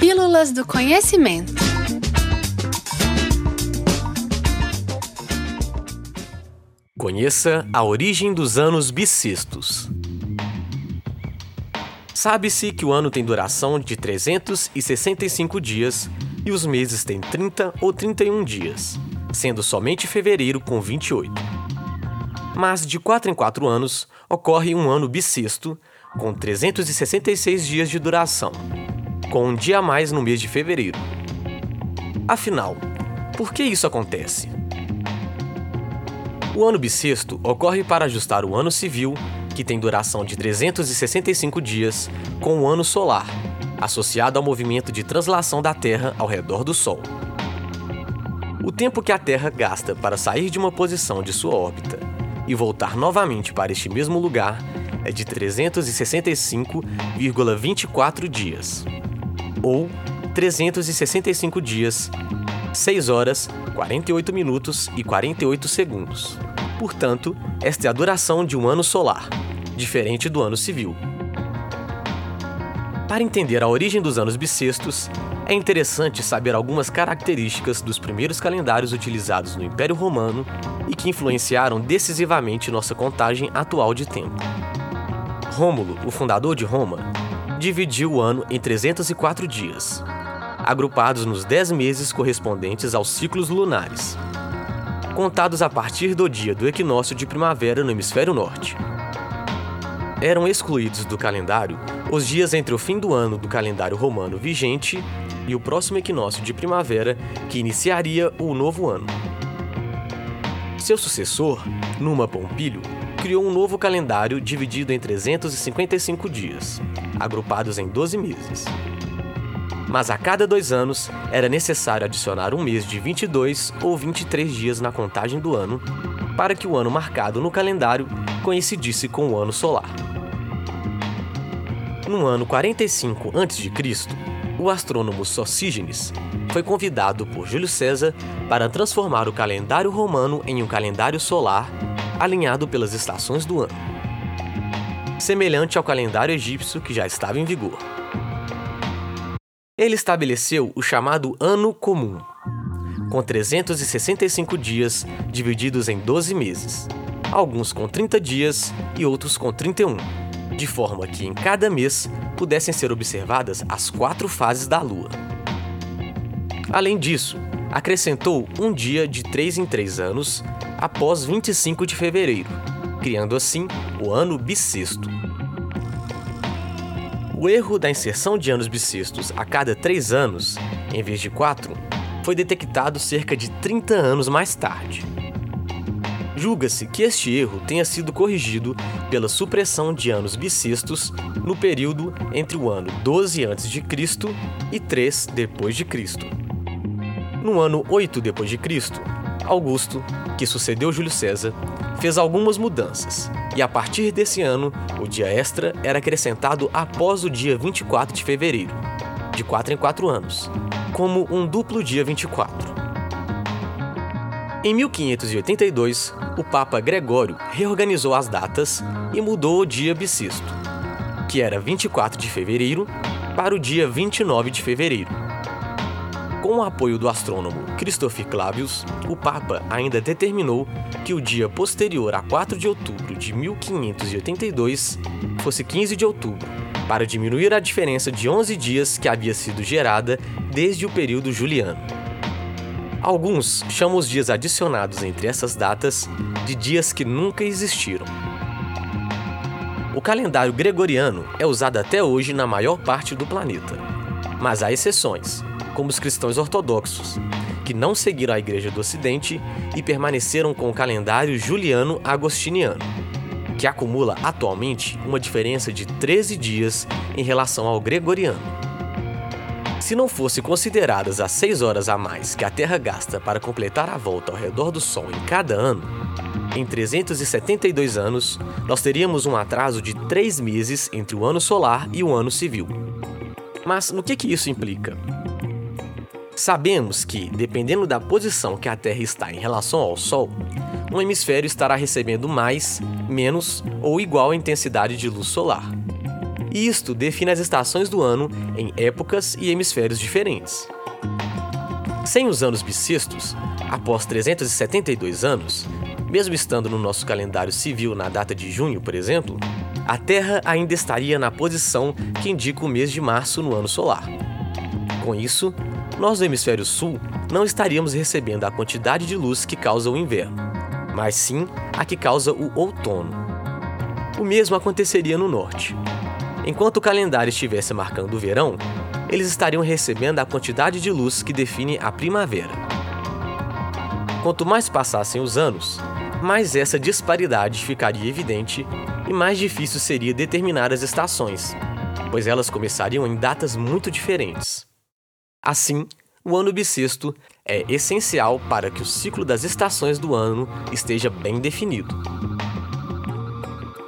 Pílulas do Conhecimento. Conheça a origem dos anos bissextos. Sabe-se que o ano tem duração de 365 dias e os meses têm 30 ou 31 dias, sendo somente fevereiro com 28. Mas de 4 em 4 anos ocorre um ano bissexto, com 366 dias de duração, com um dia a mais no mês de fevereiro. Afinal, por que isso acontece? O ano bissexto ocorre para ajustar o ano civil, que tem duração de 365 dias, com o ano solar, associado ao movimento de translação da Terra ao redor do Sol. O tempo que a Terra gasta para sair de uma posição de sua órbita e voltar novamente para este mesmo lugar é de 365,24 dias, ou 365 dias, 6 horas, 48 minutos e 48 segundos. Portanto, esta é a duração de um ano solar, diferente do ano civil. Para entender a origem dos anos bissextos, é interessante saber algumas características dos primeiros calendários utilizados no Império Romano e que influenciaram decisivamente nossa contagem atual de tempo. Rômulo, o fundador de Roma, dividiu o ano em 304 dias, agrupados nos 10 meses correspondentes aos ciclos lunares, contados a partir do dia do equinócio de primavera no hemisfério norte. Eram excluídos do calendário os dias entre o fim do ano do calendário romano vigente e o próximo equinócio de primavera, que iniciaria o novo ano. Seu sucessor, Numa Pompílio, criou um novo calendário dividido em 355 dias, agrupados em 12 meses. Mas a cada dois anos era necessário adicionar um mês de 22 ou 23 dias na contagem do ano, para que o ano marcado no calendário coincidisse com o ano solar. No ano 45 a.C., o astrônomo Sosígenes foi convidado por Júlio César para transformar o calendário romano em um calendário solar alinhado pelas estações do ano, semelhante ao calendário egípcio que já estava em vigor. Ele estabeleceu o chamado Ano Comum, com 365 dias divididos em 12 meses, alguns com 30 dias e outros com 31, de forma que em cada mês pudessem ser observadas as quatro fases da Lua. Além disso, acrescentou um dia de 3 em 3 anos após 25 de fevereiro, criando assim o ano bissexto. O erro da inserção de anos bissextos a cada 3 anos, em vez de 4, foi detectado cerca de 30 anos mais tarde. Julga-se que este erro tenha sido corrigido pela supressão de anos bissextos no período entre o ano 12 a.C. e 3 depois de Cristo. No ano 8 depois de Cristo, Augusto, que sucedeu Júlio César, fez algumas mudanças, e a partir desse ano, o dia extra era acrescentado após o dia 24 de fevereiro, de 4 em 4 anos, como um duplo dia 24. Em 1582, o Papa Gregório reorganizou as datas e mudou o dia bissexto, que era 24 de fevereiro, para o dia 29 de fevereiro. Com o apoio do astrônomo Christoph Clavius, o Papa ainda determinou que o dia posterior a 4 de outubro de 1582 fosse 15 de outubro, para diminuir a diferença de 11 dias que havia sido gerada desde o período juliano. Alguns chamam os dias adicionados entre essas datas de dias que nunca existiram. O calendário gregoriano é usado até hoje na maior parte do planeta, mas há exceções, como os cristãos ortodoxos, que não seguiram a Igreja do Ocidente e permaneceram com o calendário juliano-agostiniano, que acumula atualmente uma diferença de 13 dias em relação ao gregoriano. Se não fosse consideradas as 6 horas a mais que a Terra gasta para completar a volta ao redor do Sol em cada ano, em 372 anos, nós teríamos um atraso de 3 meses entre o ano solar e o ano civil. Mas no que, que isso implica? Sabemos que, dependendo da posição que a Terra está em relação ao Sol, um hemisfério estará recebendo mais, menos ou igual intensidade de luz solar. E isto define as estações do ano em épocas e hemisférios diferentes. Sem os anos bissextos, após 372 anos, mesmo estando no nosso calendário civil na data de junho, por exemplo, a Terra ainda estaria na posição que indica o mês de março no ano solar. Com isso, nós do hemisfério sul não estaríamos recebendo a quantidade de luz que causa o inverno, mas sim a que causa o outono. O mesmo aconteceria no norte. Enquanto o calendário estivesse marcando o verão, eles estariam recebendo a quantidade de luz que define a primavera. Quanto mais passassem os anos, mais essa disparidade ficaria evidente e mais difícil seria determinar as estações, pois elas começariam em datas muito diferentes. Assim, o ano bissexto é essencial para que o ciclo das estações do ano esteja bem definido.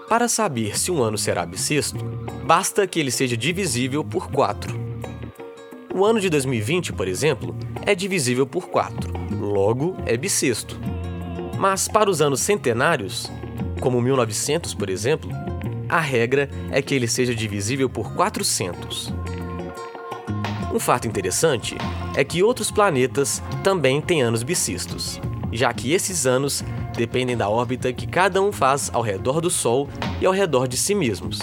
Para saber se um ano será bissexto, basta que ele seja divisível por 4. O ano de 2020, por exemplo, é divisível por 4, logo é bissexto. Mas para os anos centenários, como 1900, por exemplo, a regra é que ele seja divisível por 400. Um fato interessante é que outros planetas também têm anos bissextos, já que esses anos dependem da órbita que cada um faz ao redor do Sol e ao redor de si mesmos.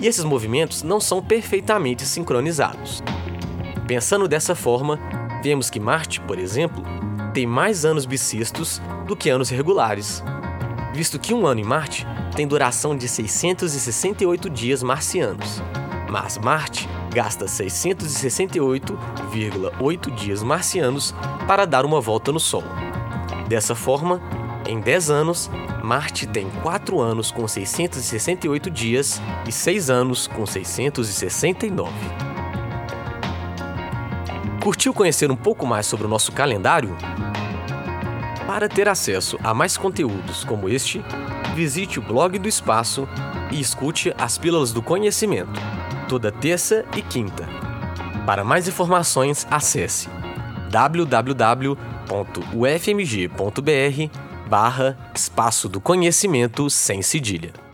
E esses movimentos não são perfeitamente sincronizados. Pensando dessa forma, vemos que Marte, por exemplo, tem mais anos bissextos do que anos regulares, visto que um ano em Marte tem duração de 668 dias marcianos, mas Marte gasta 668,8 dias marcianos para dar uma volta no Sol. Dessa forma, em 10 anos, Marte tem 4 anos com 668 dias e 6 anos com 669. Curtiu conhecer um pouco mais sobre o nosso calendário? Para ter acesso a mais conteúdos como este, visite o blog do Espaço e escute as Pílulas do Conhecimento toda terça e quinta. Para mais informações, acesse www.ufmg.br barra Espaço do Conhecimento sem cedilha.